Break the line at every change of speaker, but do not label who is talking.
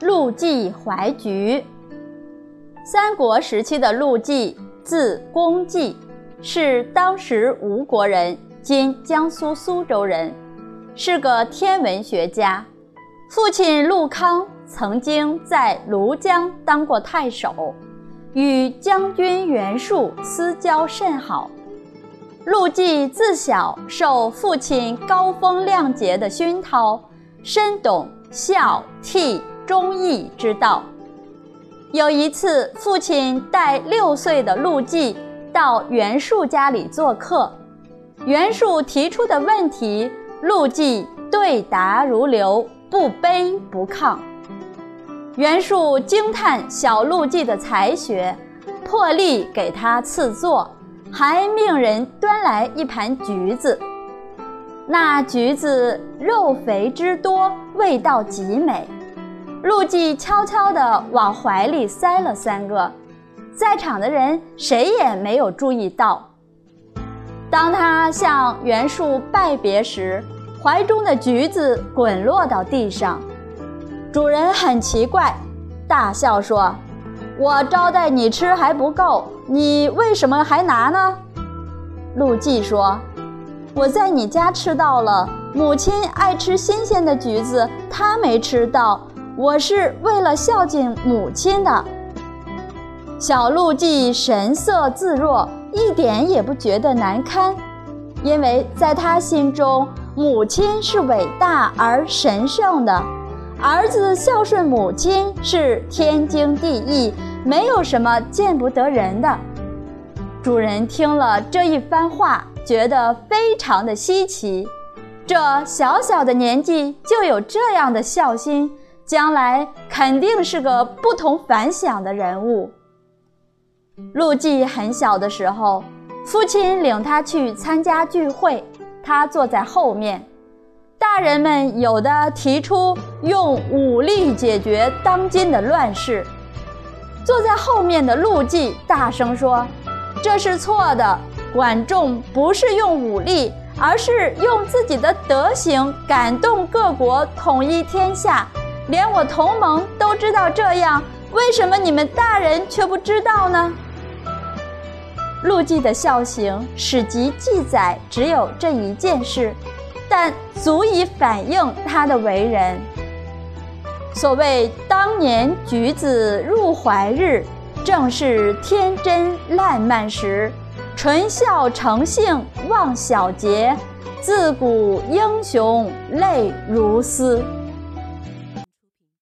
陆绩怀橘。三国时期的陆绩，字公绩，是当时吴国人，今江苏苏州人，是个天文学家。父亲陆康曾经在庐江当过太守，与将军袁术私交甚好。陆绩自小受父亲高风亮节的熏陶，深懂孝悌忠义之道。有一次，父亲带六岁的陆绩到袁术家里做客，袁术提出的问题，陆绩对答如流。不卑不亢，袁术惊叹小陆绩的才学，破例给他赐座，还命人端来一盘橘子。那橘子肉肥汁多，味道极美。陆绩悄悄地往怀里塞了三个，在场的人谁也没有注意到。当他向袁术拜别时，怀中的橘子滚落到地上，主人很奇怪，大笑说：“我招待你吃还不够，你为什么还拿呢？”陆绩说：“我在你家吃到了，母亲爱吃新鲜的橘子，她没吃到，我是为了孝敬母亲的。”小陆绩神色自若，一点也不觉得难堪，因为在他心中。母亲是伟大而神圣的，儿子孝顺母亲是天经地义，没有什么见不得人的。主人听了这一番话，觉得非常的稀奇，这小小的年纪就有这样的孝心，将来肯定是个不同凡响的人物。陆绩很小的时候，父亲领他去参加聚会。他坐在后面，大人们有的提出用武力解决当今的乱世。坐在后面的陆绩大声说：“这是错的，管仲不是用武力，而是用自己的德行感动各国，统一天下。连我同盟都知道这样，为什么你们大人却不知道呢？”陆绩的孝行，史籍记载只有这一件事，但足以反映他的为人。所谓当年橘子入怀日，正是天真烂漫时，纯孝成性忘小节，自古英雄泪如丝。